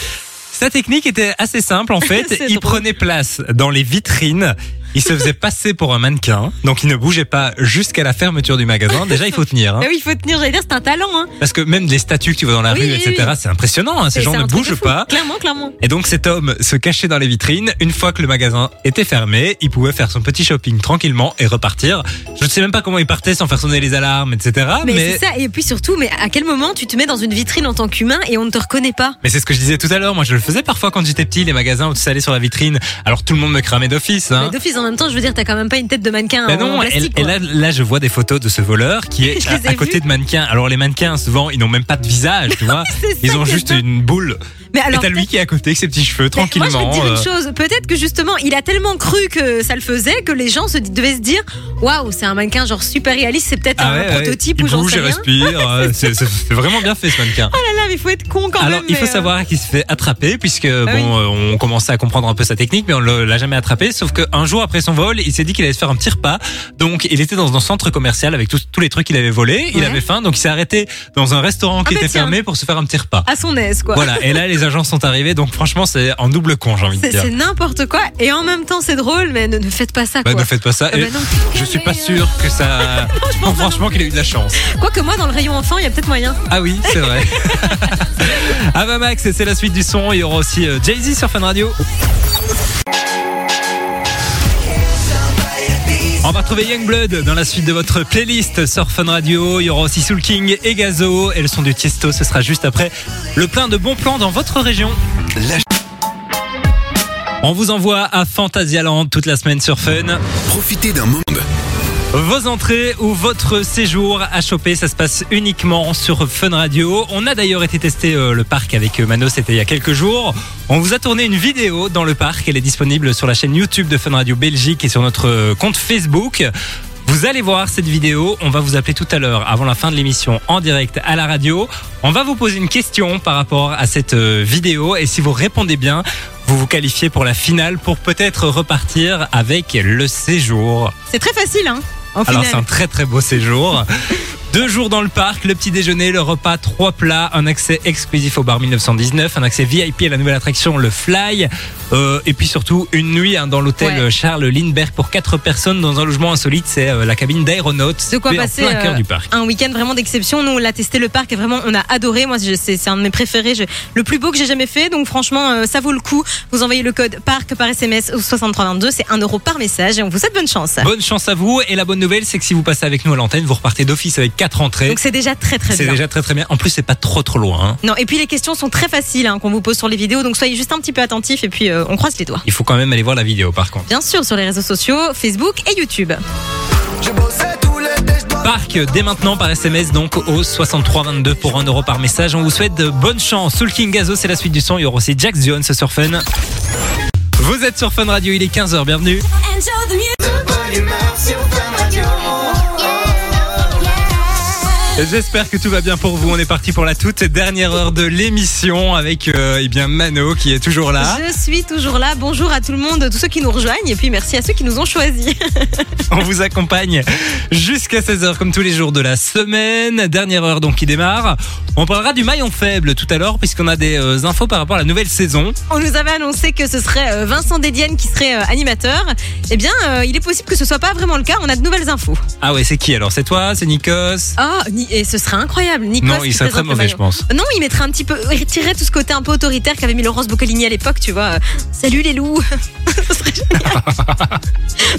S3: Sa technique était assez simple en (laughs) fait. Il
S2: drôle.
S3: prenait place dans les vitrines. Il se faisait passer pour un mannequin, donc il ne bougeait pas jusqu'à la fermeture du magasin. Déjà, il faut tenir, hein,
S2: Mais oui, il faut tenir. J'allais dire, c'est un talent. Hein.
S3: parce que même les statues que tu vois dans la
S2: Oui,
S3: rue,
S2: oui,
S3: etc.,
S2: oui.
S3: c'est impressionnant. hein, ces gens ne bougent pas.
S2: Clairement, clairement.
S3: Et donc cet homme se cachait dans les vitrines. Une fois que le magasin était fermé, il pouvait faire son petit shopping tranquillement et repartir. Je ne sais même pas comment il partait sans faire sonner les alarmes, etc.
S2: Mais,
S3: Mais,
S2: c'est ça. Et puis surtout, mais à quel moment tu te mets dans une vitrine en tant qu'humain et on ne te reconnaît pas?
S3: Mais c'est ce que je disais tout à l'heure. Moi, je le faisais parfois quand j'étais petit, les magasins où tu allais sur la vitrine. Alors tout le monde me cramait d'office. Hein.
S2: En même temps, je veux dire, t'as quand même pas une tête de mannequin
S3: Ben
S2: en
S3: non, et,
S2: plastique.
S3: et
S2: quoi.
S3: là, là, je vois des photos de ce voleur qui est (laughs) à, côté de mannequins. Alors les mannequins, souvent, ils n'ont même pas de visage, tu (laughs) vois. Ils ont juste une boule.
S2: Mais alors,
S3: t'as lui qui est à côté avec ses petits cheveux,
S2: Mais Moi, je vais
S3: tranquillement.
S2: te dire une
S3: euh,
S2: chose. Peut-être que justement, il a tellement cru que ça le faisait que les gens se devaient se dire Waouh, c'est un mannequin genre super réaliste, c'est peut-être
S3: ah
S2: un
S3: ouais,
S2: prototype ou j'en
S3: bouge,
S2: sais rien.
S3: respire. (laughs) euh, c'est vraiment bien fait ce mannequin.
S2: Oh là là, mais il faut être con quand
S3: Alors,
S2: même.
S3: il faut
S2: euh,
S3: savoir qu'il se fait attraper puisque
S2: oui.
S3: bon, on commençait à comprendre un peu sa technique, mais on l'a jamais attrapé. Sauf qu'un jour après son vol, il s'est dit qu'il allait se faire un petit repas. Donc, il était dans un centre commercial avec tous, tous les trucs qu'il avait volés. Il
S2: Ouais.
S3: avait faim, donc il s'est arrêté dans un restaurant qui
S2: Ah bah
S3: était
S2: tiens.
S3: fermé pour se faire un petit repas.
S2: À son aise, quoi.
S3: Voilà. Et là, les agents sont arrivés. Donc, franchement, c'est en double con, j'ai envie de dire.
S2: c'est n'importe quoi. Et en même temps, c'est drôle, mais ne, ne faites pas ça,
S3: Bah,
S2: quoi.
S3: ne faites pas ça.
S2: Ah
S3: Et
S2: bah non.
S3: je suis pas sûr que ça. (laughs)
S2: Franchement,
S3: franchement, qu'il ait eu de la chance.
S2: Quoique moi, dans le rayon enfant, il y a peut-être moyen.
S3: Ah oui, c'est vrai. Ava (laughs) Max, c'est la suite du son. Il y aura aussi euh, Jay-Z sur Fun Radio. On va retrouver Youngblood dans la suite de votre playlist sur Fun Radio. Il y aura aussi Soul King et Gazo. Et le son du Tiesto, ce sera juste après le plein de bons plans dans votre région. On vous envoie à Fantasyland toute la semaine sur Fun.
S1: Profitez d'un monde.
S3: Vos entrées ou votre séjour à choper, ça se passe uniquement sur Fun Radio. On a d'ailleurs été tester euh, le parc avec euh, Mano, c'était il y a quelques jours. On vous a tourné une vidéo dans le parc, elle est disponible sur la chaîne YouTube de Fun Radio Belgique et sur notre euh, compte Facebook. Vous allez voir cette vidéo, on va vous appeler tout à l'heure avant la fin de l'émission en direct à la radio. On va vous poser une question par rapport à cette vidéo et si vous répondez bien, vous vous qualifiez pour la finale pour peut-être repartir avec le séjour.
S2: C'est très facile, hein.
S3: Alors c'est un très très beau séjour. Deux jours dans le parc, le petit déjeuner, le repas, trois plats, un accès exclusif au bar 1919, un accès VIP à la nouvelle attraction, le Fly, Euh, et puis surtout, une nuit hein, dans l'hôtel
S2: Ouais.
S3: Charles Lindbergh pour quatre personnes dans un logement insolite. C'est euh, la cabine d'aéronautes.
S2: De quoi passer,
S3: en plein cœur
S2: euh,
S3: du parc.
S2: Un week-end vraiment d'exception. Nous, on l'a testé le parc et vraiment, on a adoré. Moi, c'est c'est un de mes préférés. Je- le plus beau que j'ai jamais fait. Donc, franchement, euh, ça vaut le coup. Vous envoyez le code PARC par SMS au 6322. C'est 1 euro par message et on vous souhaite bonne chance.
S3: Bonne chance à vous. Et la bonne nouvelle, c'est que si vous passez avec nous à l'antenne, vous repartez d'office avec quatre entrées.
S2: Donc, c'est déjà très, très
S3: C'est
S2: bien.
S3: déjà très très bien. En plus, c'est pas trop trop loin. hein.
S2: Non, et puis les questions sont très faciles hein, qu'on vous pose sur les vidéos. Donc, soyez juste un petit peu attentifs et puis euh, on croise les doigts.
S3: Il faut quand même aller voir la vidéo par contre.
S2: Bien sûr, sur les réseaux sociaux, Facebook et YouTube.
S3: Parc dès maintenant par SMS donc au 6322 pour 1 euro par message. On vous souhaite de bonne chance. Soul King Gazo, c'est la suite du son. Il y aura aussi Jack Jones sur Fun. Vous êtes sur Fun Radio, il est 15h, bienvenue. J'espère que tout va bien pour vous. On est parti pour la toute dernière heure de l'émission avec euh, eh bien Mano qui est toujours là.
S2: Je suis toujours là. Bonjour à tout le monde, tous ceux qui nous rejoignent. Et puis merci à ceux qui nous ont choisis. (laughs)
S3: On vous accompagne jusqu'à 16h comme tous les jours de la semaine. Dernière heure donc qui démarre. On parlera du maillon faible tout à l'heure puisqu'on a des euh, infos par rapport à la nouvelle saison.
S2: On nous avait annoncé que ce serait euh, Vincent Dédienne qui serait animateur. Eh bien, il est possible que ce soit pas vraiment le cas. On a de nouvelles infos.
S3: Ah ouais, c'est qui alors? C'est toi? C'est Nikos?
S2: Ah, ni- et ce serait incroyable. Nikos
S3: Non, il serait très mauvais, je pense.
S2: Non, il mettrait un petit peu, retirer tout ce côté un peu autoritaire qu'avait mis Laurence Boccolini à l'époque, tu vois. Euh, Salut les loups. (laughs) ce serait génial.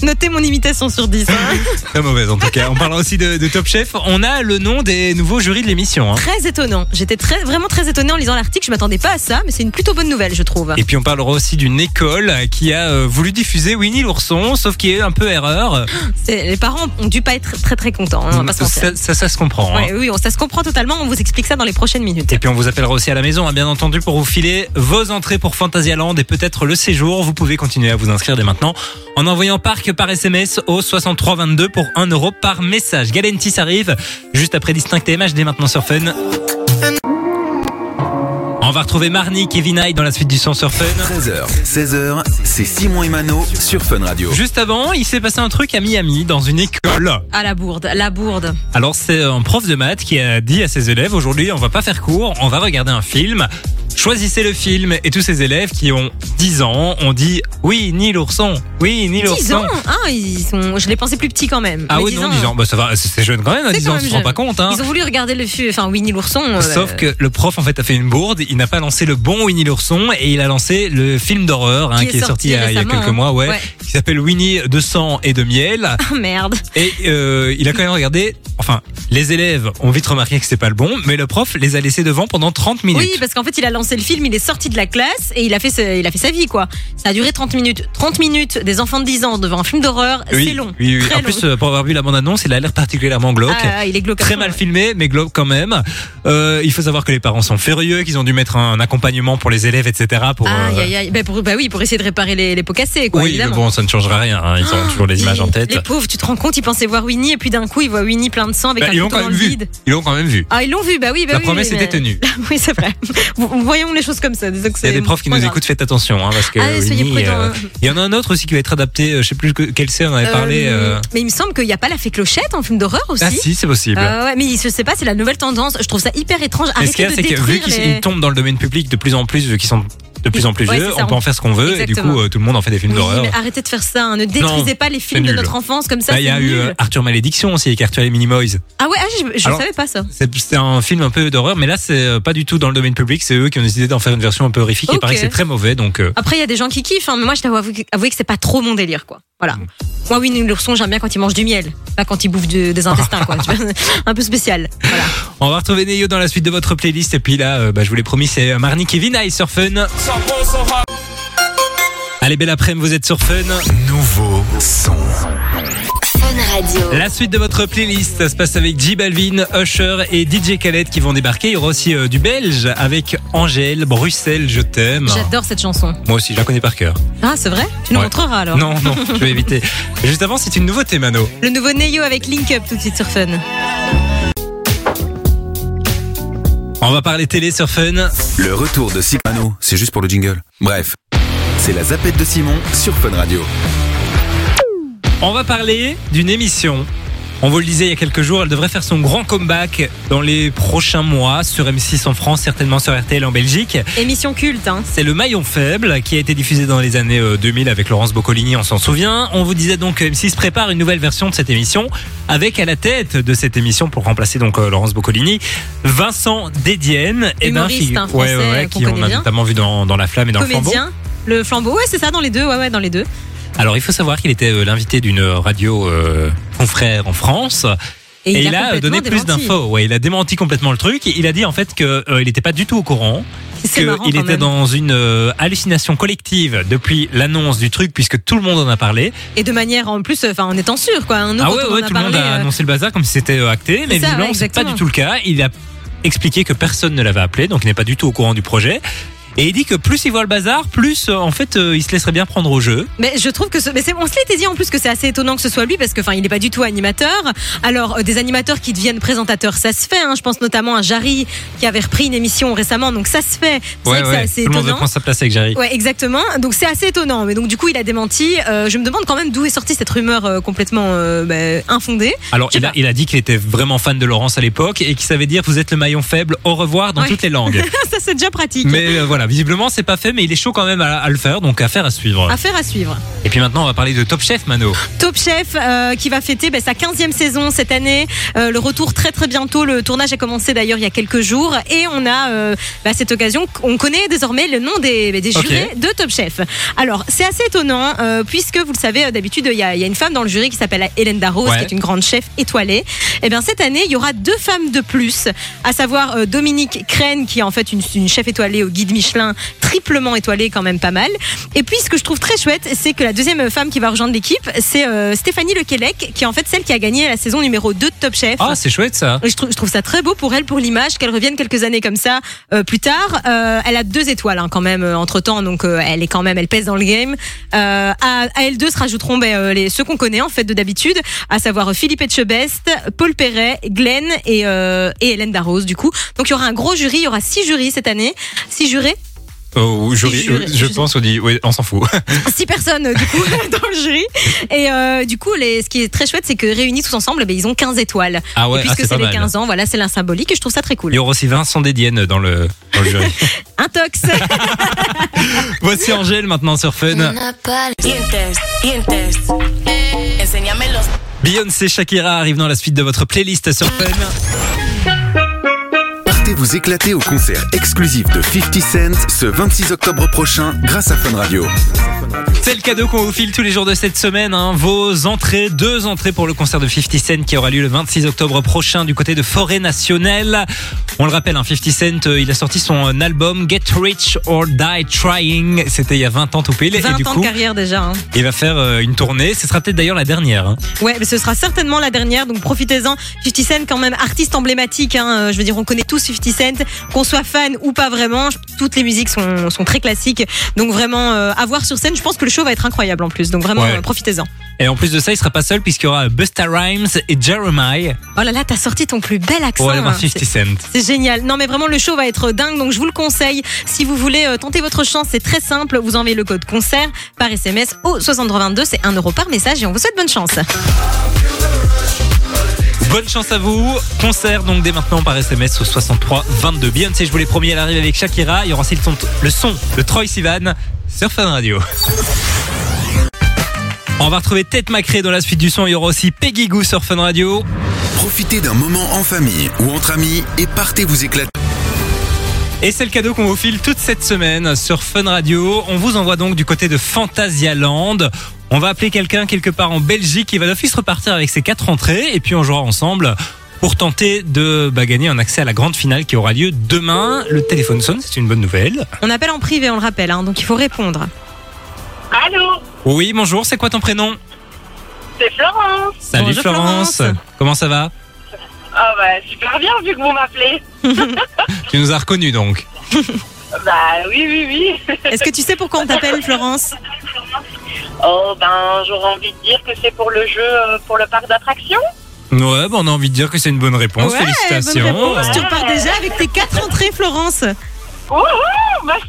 S2: Notez mon imitation sur 10. hein. (laughs)
S3: Très mauvaise en tout cas. On parlera aussi de, de Top Chef. On a le nom des nouveaux jurys de l'émission. hein.
S2: Très étonnant. J'étais très, vraiment très étonnée en lisant l'article. Je m'attendais pas à ça, mais c'est une plutôt bonne nouvelle, je trouve.
S3: Et puis on parlera aussi d'une école qui a euh, voulu diffuser Winnie l'ourson, sauf qu'il y a eu un peu erreur. (gasps)
S2: Les parents ont dû pas être très très contents. hein, on va pas se mentir.
S3: ça, ça, ça se comprend. Hein.
S2: Ouais, oui, ça se comprend totalement. On vous explique ça dans les prochaines minutes.
S3: Et puis on vous appellera aussi à la maison, hein, bien entendu, pour vous filer vos entrées pour Fantasyland et peut-être le séjour. Vous pouvez continuer à vous inscrire dès maintenant en envoyant parc par SMS au 6322 pour 1 euro par message. Galentis arrive juste après Distinct TMH dès maintenant sur Fun. On va retrouver Marnie, Kevin Hyde dans la suite du son sur Fun.
S1: 13h, 16h, c'est Simon et Mano sur Fun Radio.
S3: Juste avant, il s'est passé un truc à Miami dans une école.
S2: À la bourde, la bourde.
S3: Alors c'est un prof de maths qui a dit à ses élèves aujourd'hui on va pas faire cours, on va regarder un film. Choisissez le film et tous ces élèves qui ont 10 ans ont dit oui ni l'ourson, oui ni
S2: 10
S3: l'ourson.
S2: ans? Ah, ils sont. Je les pensais plus petits quand même.
S3: Ah
S2: Mais
S3: oui
S2: 10
S3: non 10 ans, bah ça va, c'est c'est jeune quand même, à
S2: C'est
S3: 10
S2: quand
S3: ans tu te rends pas compte hein.
S2: Ils ont voulu regarder le film, enfin Winnie l'ourson. euh,
S3: Sauf que le prof en fait a fait une bourde, il n'a pas lancé le bon Winnie l'ourson et il a lancé le film d'horreur hein,
S2: Qui
S3: qui,
S2: est
S3: sorti
S2: sorti
S3: il y a, quelques
S2: hein.
S3: mois, ouais,
S2: Ouais.
S3: qui s'appelle Winnie de sang et de miel.
S2: Ah (laughs) merde.
S3: Et euh, il a quand même regardé. Enfin, les élèves ont vite remarqué que c'était pas le bon, mais le prof les a laissés devant pendant 30 minutes.
S2: Oui, parce qu'en fait, il a lancé le film, il est sorti de la classe et il a fait, sa- il a fait sa vie, quoi. Ça a duré 30 minutes. 30 minutes des enfants de 10 ans devant un film d'horreur,
S3: Oui,
S2: c'est long.
S3: Oui, oui.
S2: Très
S3: En
S2: long.
S3: plus, euh, pour avoir vu la bande-annonce, il a l'air particulièrement glauque.
S2: Ah, il est glauque.
S3: Très mal
S2: ouais.
S3: filmé, mais glauque quand même. Euh, il faut savoir que les parents sont furieux, qu'ils ont dû mettre un accompagnement pour les élèves, etc. Pour, euh.
S2: Bah, pour, bah oui, pour essayer de réparer les, les pots cassés, quoi,
S3: oui, mais bon, ça ne changera rien. hein. Ils ont toujours les images en tête.
S2: Les pauvres, tu te rends compte, ils pensaient voir Winnie et puis d'un coup, ils voient Winnie plein de sang avec
S3: Bah,
S2: un
S3: ils l'ont quand même vu.
S2: vide.
S3: Ils l'ont quand même vu.
S2: Ah, ils l'ont vu, bah oui, bah
S3: La promesse était tenue. (laughs)
S2: oui, c'est vrai. Les choses comme ça.
S3: Il y a des profs qui nous
S2: grave.
S3: écoutent, faites attention, hein, parce que
S2: Allez, soyez
S3: Winnie,
S2: prudents,
S3: euh,
S2: hein.
S3: il y en a un autre aussi qui va être adapté. euh, Je sais plus que- quel c'est, on avait parlé.
S2: Euh. Mais il me semble qu'il n'y a pas la fée clochette en film d'horreur aussi.
S3: Ah si, c'est possible.
S2: Ouais, mais je sais pas, c'est la nouvelle tendance. Je trouve ça hyper étrange.
S3: Mais ce qu'il y
S2: Arrêtez
S3: a, c'est que vu qu'ils tombent dans le domaine public de plus en plus, vu qu'ils sont de plus en plus
S2: Ouais,
S3: vieux,
S2: ça,
S3: on peut en faire ce qu'on veut, et du coup, euh, tout le monde en fait des films
S2: Oui,
S3: d'horreur.
S2: arrêtez de faire ça. hein. Ne détruisez pas les films de notre enfance comme ça.
S3: Bah, Il y a eu
S2: nul.
S3: euh, Arthur Malédiction aussi, avec Arthur et les Minimoys.
S2: Ah ouais, ah, je,
S3: Alors-
S2: savais pas ça.
S3: C'est un film un peu d'horreur, mais là, c'est euh, pas du tout dans le domaine public. C'est eux qui ont décidé d'en faire une version un peu horrifique. Il
S2: Ok.
S3: paraît que c'est très mauvais, donc.
S2: Après, il y a des gens qui kiffent, hein, mais moi, je avouer que c'est pas trop mon délire, quoi. Voilà.
S3: Mm.
S2: Moi, oui, l'ourson, j'aime bien quand il mange du miel, pas quand il bouffe de- des intestins, quoi. (laughs) Un peu spécial. Voilà.
S3: On va retrouver Neyo dans la suite de votre playlist. Et puis là, euh, bah, je vous l'ai promis, c'est Marnie Kevin High sur Fun. Allez, belle après-midi, vous êtes sur Fun.
S1: Nouveau son.
S5: Radio.
S3: La suite de votre playlist, ça se passe avec J Balvin, Usher et DJ Khaled qui vont débarquer. Il y aura aussi euh, du belge avec Angèle, Bruxelles, je t'aime.
S2: J'adore cette chanson.
S3: Moi aussi, je la connais par cœur.
S2: Ah, c'est vrai? Tu nous
S3: Ouais.
S2: montreras alors.
S3: Non, non, je vais éviter. (laughs) Juste avant, c'est une nouveauté, Mano.
S2: Le nouveau Neyo avec Link Up tout de suite sur Fun.
S3: On va parler télé sur Fun.
S1: Le retour de Simano, c'est juste pour le jingle. Bref, c'est la zapette de Simon sur Fun Radio.
S3: On va parler d'une émission On vous le disait il y a quelques jours, elle devrait faire son grand comeback dans les prochains mois sur M6 en France, certainement sur RTL en Belgique.
S2: Émission culte, hein.
S3: C'est le maillon faible qui a été diffusé dans les années euh, 2000 avec Laurence Boccolini, on s'en souvient. On vous disait donc que M6 prépare une nouvelle version de cette émission avec à la tête de cette émission pour remplacer donc euh, Laurence Boccolini, Vincent Dédienne. Eh ben,
S2: Humoriste,
S3: figu-
S2: hein, français,
S3: ouais, ouais, ouais,
S2: qu'on
S3: qui on a
S2: bien.
S3: notamment vu dans, dans La Flamme et dans le Flambeau.
S2: Le flambeau, ouais, c'est ça, dans les deux, ouais, ouais, dans les deux.
S3: Alors il faut savoir qu'il était euh, l'invité d'une radio euh, confrère en France.
S2: Et,
S3: Et, il a, donné plus d'infos. Ouais, il a démenti complètement le truc. Il a dit en fait que euh, n'était pas du tout au courant, qu'il était
S2: même.
S3: dans une euh, hallucination collective depuis l'annonce du truc, puisque tout le monde en a parlé.
S2: Et de manière en plus, enfin, en étant sûr, quoi. Nous,
S3: ah ouais, ouais, tout le monde a annoncé le bazar comme si c'était acté, mais
S2: ça,
S3: visiblement
S2: ouais,
S3: c'est pas du tout le cas. Il a expliqué que personne ne l'avait appelé, donc il n'est pas du tout au courant du projet. Et il dit que plus il voit le bazar, plus euh, en fait euh, il se laisserait bien prendre au jeu.
S2: Mais je trouve que ce, mais c'est, on se l'était dit en plus que c'est assez étonnant que ce soit lui parce que enfin il n'est pas du tout animateur. Alors euh, des animateurs qui deviennent présentateurs, ça se fait. Hein. Je pense notamment à Jarry qui avait repris une émission récemment, donc ça se fait. C'est vrai que c'est assez
S3: tout le monde veut
S2: étonnant.
S3: prendre sa place avec Jarry.
S2: Ouais, exactement. Donc c'est assez étonnant. Mais donc du coup il a démenti. Euh, je me demande quand même d'où est sortie cette rumeur euh, complètement euh, bah, infondée.
S3: Alors,
S2: Je sais
S3: il a,
S2: pas.
S3: il a dit qu'il était vraiment fan de Laurence à l'époque et qu'il savait dire vous êtes le maillon faible, au revoir dans
S2: Ouais.
S3: toutes les langues. (laughs)
S2: ça c'est déjà pratique.
S3: Mais euh, voilà, visiblement c'est pas fait, mais il est chaud quand même à, à le faire, donc affaire à suivre.
S2: Affaire à suivre.
S3: Et puis maintenant, on va parler de Top Chef, Mano.
S2: Top Chef euh, qui va fêter bah, sa 15e saison cette année. Euh, le retour très très bientôt. Le tournage a commencé d'ailleurs il y a quelques jours. Et on a euh, bah, cette occasion, on connaît désormais le nom des, des
S3: Ok.
S2: jurés de Top Chef. Alors c'est assez étonnant puisque vous le savez, d'habitude il y, a, il y a une femme dans le jury qui s'appelle Hélène Darroze
S3: Ouais.
S2: qui est une grande chef étoilée. Et bien cette année il y aura deux femmes de plus, à savoir Dominique Crène qui est en fait une, une chef étoilée au guide Michelin, triplement étoilée quand même pas mal. Et puis ce que je trouve très chouette, c'est que la deuxième femme qui va rejoindre l'équipe, c'est euh, Stéphanie Lequelec, qui est en fait celle qui a gagné la saison numéro 2 de Top Chef.
S3: Ah, c'est chouette ça.
S2: Et Je trouve, je trouve ça très beau pour elle, pour l'image, qu'elle revienne quelques années comme ça euh, plus tard. Euh, elle a deux étoiles hein, quand même entre temps, donc euh, elle est quand même, elle pèse dans le game. Euh, à, à elle deux se rajouteront ben, euh, les, ceux qu'on connaît en fait de d'habitude, à savoir euh, Philippe Etchebest, Paul Perret, Glenn et, euh, et Hélène Darroze du coup. Donc il y aura un gros jury, il y aura six jurys cette année, six jurés,
S3: Oh, je,
S2: Si, je-
S3: je pense qu'on dit, oui, on s'en fout. (laughs)
S2: six personnes euh, du coup (laughs) dans le jury. Et euh, du coup, les, ce qui est très chouette, c'est que réunis tous ensemble, ben, ils ont 15 étoiles.
S3: Ah ouais,
S2: et puisque
S3: ah, c'est
S2: les
S3: mal.
S2: 15 ans, voilà, c'est l'un symbolique et je trouve ça très cool.
S3: Il y aura aussi Vincent Dédienne dans le, dans le jury. (laughs)
S2: Un tox.
S3: Voici Angèle maintenant sur Fun.
S7: Dientes, dientes. Enséñamelos.
S3: Beyoncé Shakira arrive dans la suite de votre playlist sur Fun.
S1: Vous éclater au concert exclusif de 50 Cent ce 26 octobre prochain grâce à Fun Radio.
S3: C'est le cadeau qu'on vous file tous les jours de cette semaine. hein. Vos entrées, deux entrées pour le concert de 50 Cent qui aura lieu le 26 octobre prochain du côté de Forêt Nationale. On le rappelle, hein, 50 Cent, euh, il a sorti son euh, album Get Rich or Die Trying. C'était il y a 20 ans tout pile.
S2: 20
S3: et du
S2: ans
S3: coup,
S2: de carrière déjà. hein.
S3: il va faire euh, une tournée. Ce sera peut-être d'ailleurs la dernière. hein.
S2: Ouais, mais ce sera certainement la dernière, donc profitez-en. 50 Cent, quand même, artiste emblématique. Je veux dire, on connaît tous 50 Cent, qu'on soit fan ou pas vraiment. Toutes les musiques sont, sont très classiques. Donc vraiment, euh, à voir sur scène, je pense que le show va être incroyable en plus. Donc vraiment,
S3: Ouais.
S2: profitez-en.
S3: Et en plus de ça, il sera pas seul puisqu'il y aura Busta Rhymes et Jeremiah
S2: Oh là là, t'as sorti ton plus bel accent. hein.
S3: 50
S2: C'est-
S3: Cent.
S2: C'est génial. Non mais vraiment le show va être dingue donc je vous le conseille. Si vous voulez euh, tenter votre chance, c'est très simple. Vous envoyez le code concert par SMS au 6322, c'est 1 euro par message et on vous souhaite bonne chance.
S3: Bonne chance à vous. Concert donc dès maintenant par SMS au 63 22. Beyoncé, je vous l'ai promis, elle arrive avec Shakira. Il y aura aussi le son, le son de Troy Sivan sur Fun Radio. On va retrouver Tête Macré dans la suite du son. Il y aura aussi Peggy Goo sur Fun Radio.
S1: Profitez d'un moment en famille ou entre amis et partez vous éclater.
S3: Et c'est le cadeau qu'on vous file toute cette semaine sur Fun Radio. On vous envoie donc du côté de Fantasia-Land. On va appeler quelqu'un quelque part en Belgique qui va d'office repartir avec ses quatre entrées et puis on jouera ensemble pour tenter de bah, gagner un accès à la grande finale qui aura lieu demain. Le téléphone sonne, c'est une bonne nouvelle.
S2: On appelle en privé, on le rappelle, hein, donc il faut répondre.
S8: Allô,
S3: Oui, bonjour, c'est quoi ton prénom?
S8: C'est Florence.
S3: Salut
S2: Bonjour,
S3: Florence.
S2: Florence.
S3: Comment ça va?
S8: Ah bah super bien vu que vous m'appelez. (laughs)
S3: Tu nous as reconnus donc. (laughs)
S8: Bah oui, oui, oui. (laughs)
S2: Est-ce que tu sais pourquoi on t'appelle Florence?
S8: Oh ben j'aurais envie de dire que c'est pour le jeu, euh, pour le parc d'attractions.
S3: Ouais, bah, on a envie de dire que c'est une bonne réponse.
S2: Ouais,
S3: Félicitations.
S2: bonne réponse. Tu repars déjà avec tes quatre entrées Florence.
S8: Wouhou merci,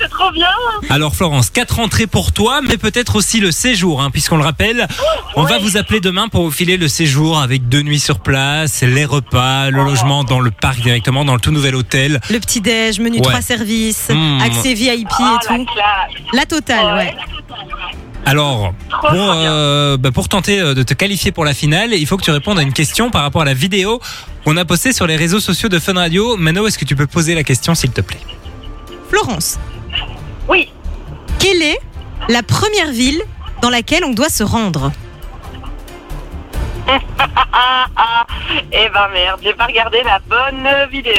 S8: c'est trop bien.
S3: Alors Florence, quatre entrées pour toi, mais peut-être aussi le séjour, hein, puisqu'on le rappelle. On va vous appeler demain pour vous filer le séjour avec deux nuits sur place, les repas, le logement dans le parc directement, dans le tout nouvel hôtel.
S2: Le petit-déj, menu
S3: Ouais.
S2: trois services,
S3: Mmh.
S2: accès VIP
S8: Oh,
S2: et
S8: la
S2: tout. La totale, ouais.
S3: Alors, pour, euh, bah, pour tenter euh, de te qualifier pour la finale, il faut que tu répondes à une question par rapport à la vidéo qu'on a postée sur les réseaux sociaux de Fun Radio. Mano, est-ce que tu peux poser la question s'il te plaît?
S2: Florence,
S8: Oui.
S2: quelle est la première ville dans laquelle on doit se rendre?
S8: Ah, (laughs) ah. Eh ben merde, j'ai pas regardé la bonne vidéo.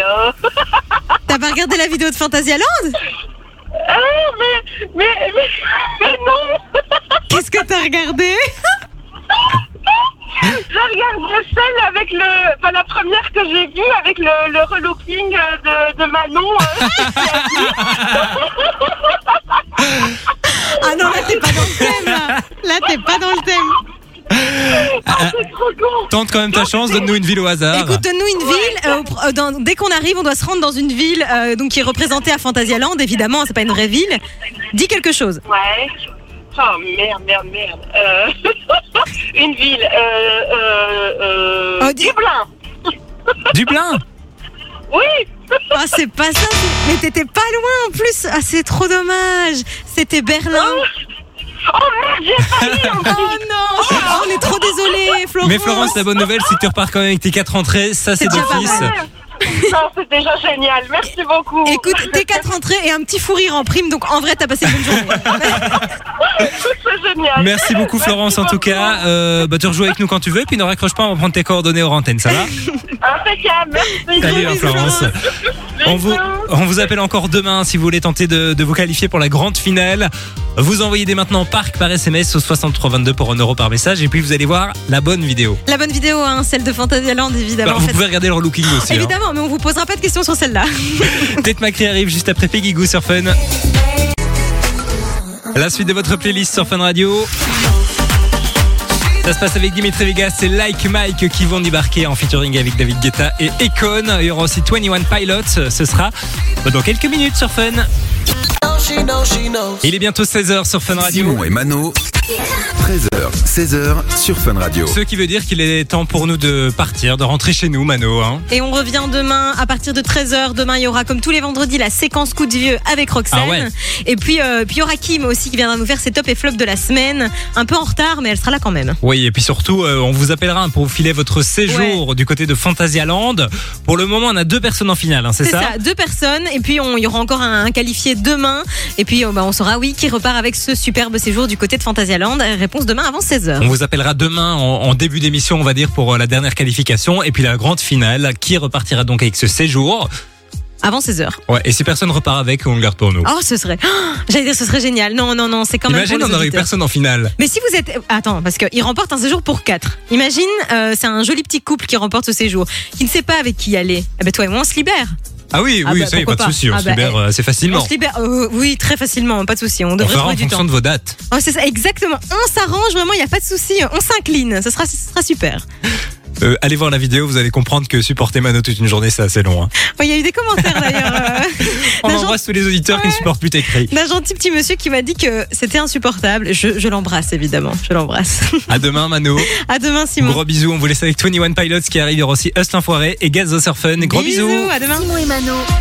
S2: T'as pas regardé la vidéo de Fantasyland (laughs)
S8: Ah, mais, mais, mais, mais non.
S2: Qu'est-ce que t'as regardé?
S8: J'ai regardé celle avec le, enfin la première que j'ai vue avec le, le relooking euh, de, de Manon. euh.
S2: Ah non, là t'es pas dans le thème là. Là t'es pas dans le thème.
S8: Ah, trop con.
S3: Tente quand même ta chance, donne-nous une ville au hasard.
S2: Écoute, donne-nous une ville. euh, au euh, dans- dès qu'on arrive, on doit se rendre dans une ville euh, donc qui est représentée à Fantasyland. Évidemment, c'est pas une vraie ville. Dis quelque chose.
S8: Ouais. Oh merde, merde, merde. Euh, (laughs) une ville. Euh, euh, euh,
S2: Oh, dis-
S8: Dublin. (laughs)
S3: Dublin
S8: Oui.
S2: Ah, c'est pas ça. c'est- Mais t'étais pas loin en plus. Ah, c'est trop dommage. C'était Berlin.
S8: Oh merde, j'ai failli. (laughs)
S2: Oh non. Oh, on est trop désolé, Florence.
S3: Mais Florence, la bonne nouvelle, c'est que tu repars quand même avec tes quatre entrées, ça c'est
S2: déjà pas
S3: d'office.
S2: mal.
S8: Non, c'est déjà génial. Merci beaucoup.
S2: Écoute, tes quatre entrées et un petit fou rire en prime, donc en vrai, t'as passé une bonne journée. (laughs)
S8: c'est génial.
S3: Merci beaucoup Florence en tout cas. Euh, bah, tu rejoues avec nous quand tu veux, puis ne raccroche pas, on va prendre tes coordonnées hors antenne, ça va (laughs)
S8: Impeccable. Merci.
S3: Salut hein, Florence. On vous, on vous appelle encore demain si vous voulez tenter de, de vous qualifier pour la grande finale. Vous envoyez dès maintenant Parc par SMS au 6322 pour 1 euro par message et puis vous allez voir la bonne vidéo.
S2: La bonne vidéo, hein, celle de Fantasyland, évidemment.
S3: Bah,
S2: en
S3: vous
S2: fait.
S3: pouvez regarder le relooking aussi. hein.
S2: Évidemment, mais on vous posera pas de questions sur celle-là. (laughs)
S3: Tête Macri arrive juste après Peggy Goo sur Fun. La suite de votre playlist sur Fun Radio. Ça se passe avec Dimitri Vegas et Like Mike qui vont débarquer en featuring avec David Guetta et Econ. Il y aura aussi 21 Pilots. Ce sera dans quelques minutes sur Fun. Il est bientôt 16h sur Fun Radio.
S1: Simon et Mano. 13h, 16h sur Fun Radio.
S3: Ce qui veut dire qu'il est temps pour nous de partir, de rentrer chez nous, Mano. Hein.
S2: Et on revient demain à partir de 13h. Demain, il y aura, comme tous les vendredis, la séquence coup de vieux avec Roxane.
S3: Ah ouais.
S2: Et puis, euh, puis il y aura Kim aussi qui viendra nous faire ses top et flops de la semaine. Un peu en retard, mais elle sera là quand même.
S3: Oui, et puis surtout, euh, on vous appellera pour vous filer votre séjour du côté de Fantasyland. Pour le moment, on a deux personnes en finale, hein, c'est
S2: C'est
S3: ça,
S2: ça, deux personnes. Et puis, on- il y aura encore un, un qualifié demain. Et puis, euh, bah, on saura, oui, qui repart avec ce superbe séjour du côté de Réponse demain avant 16h.
S3: On vous appellera demain en, en début d'émission, on va dire, pour euh, la dernière qualification. Et puis la grande finale, qui repartira donc avec ce séjour.
S2: Avant 16h.
S3: Ouais, et si personne repart avec, on le garde pour nous.
S2: Oh, ce serait. Oh, (gasps) J'allais dire, ce serait génial. Non, non, non, c'est quand même.
S3: Imagine,
S2: pour
S3: on
S2: les
S3: aurait eu
S2: auditeurs.
S3: personne en finale.
S2: Mais si vous êtes. Attends, parce qu'il remporte un séjour pour quatre. Imagine, euh, c'est un joli petit couple qui remporte ce séjour, qui ne sait pas avec qui aller. Eh ben, toi et moi, on se libère.
S3: Ah oui,
S2: Ah
S3: oui,
S2: bah,
S3: ça y a pas
S2: pourquoi
S3: de souci, on
S2: pas.
S3: se
S2: Ah bah,
S3: libère
S2: eh,
S3: euh, assez facilement.
S2: On se libère. euh, oui, très facilement, pas de souci. On
S3: On
S2: devrait
S3: fera en
S2: du
S3: fonction
S2: temps.
S3: de vos dates.
S2: Oh, c'est ça, exactement. On s'arrange, vraiment, il n'y a pas de souci. On s'incline. Ce sera, ce sera super. (laughs)
S3: Euh, allez voir la vidéo, vous allez comprendre que supporter Mano toute une journée, c'est assez long. hein.
S2: Il y a eu des commentaires d'ailleurs. euh, (laughs)
S3: On
S2: d'un
S3: embrasse tous les auditeurs qui ne supportent plus tes cris.
S2: D'un gentil petit monsieur qui m'a dit que c'était insupportable. Je, je l'embrasse, évidemment. Je l'embrasse. (laughs)
S3: À demain, Mano.
S2: À demain, Simon.
S3: Gros bisous, on vous laisse avec 21 Pilots qui arrive. Il y aura aussi Us l'Enfoiré et Gazo Surfun. Gros bisous.
S2: À demain.
S5: Simon et Mano.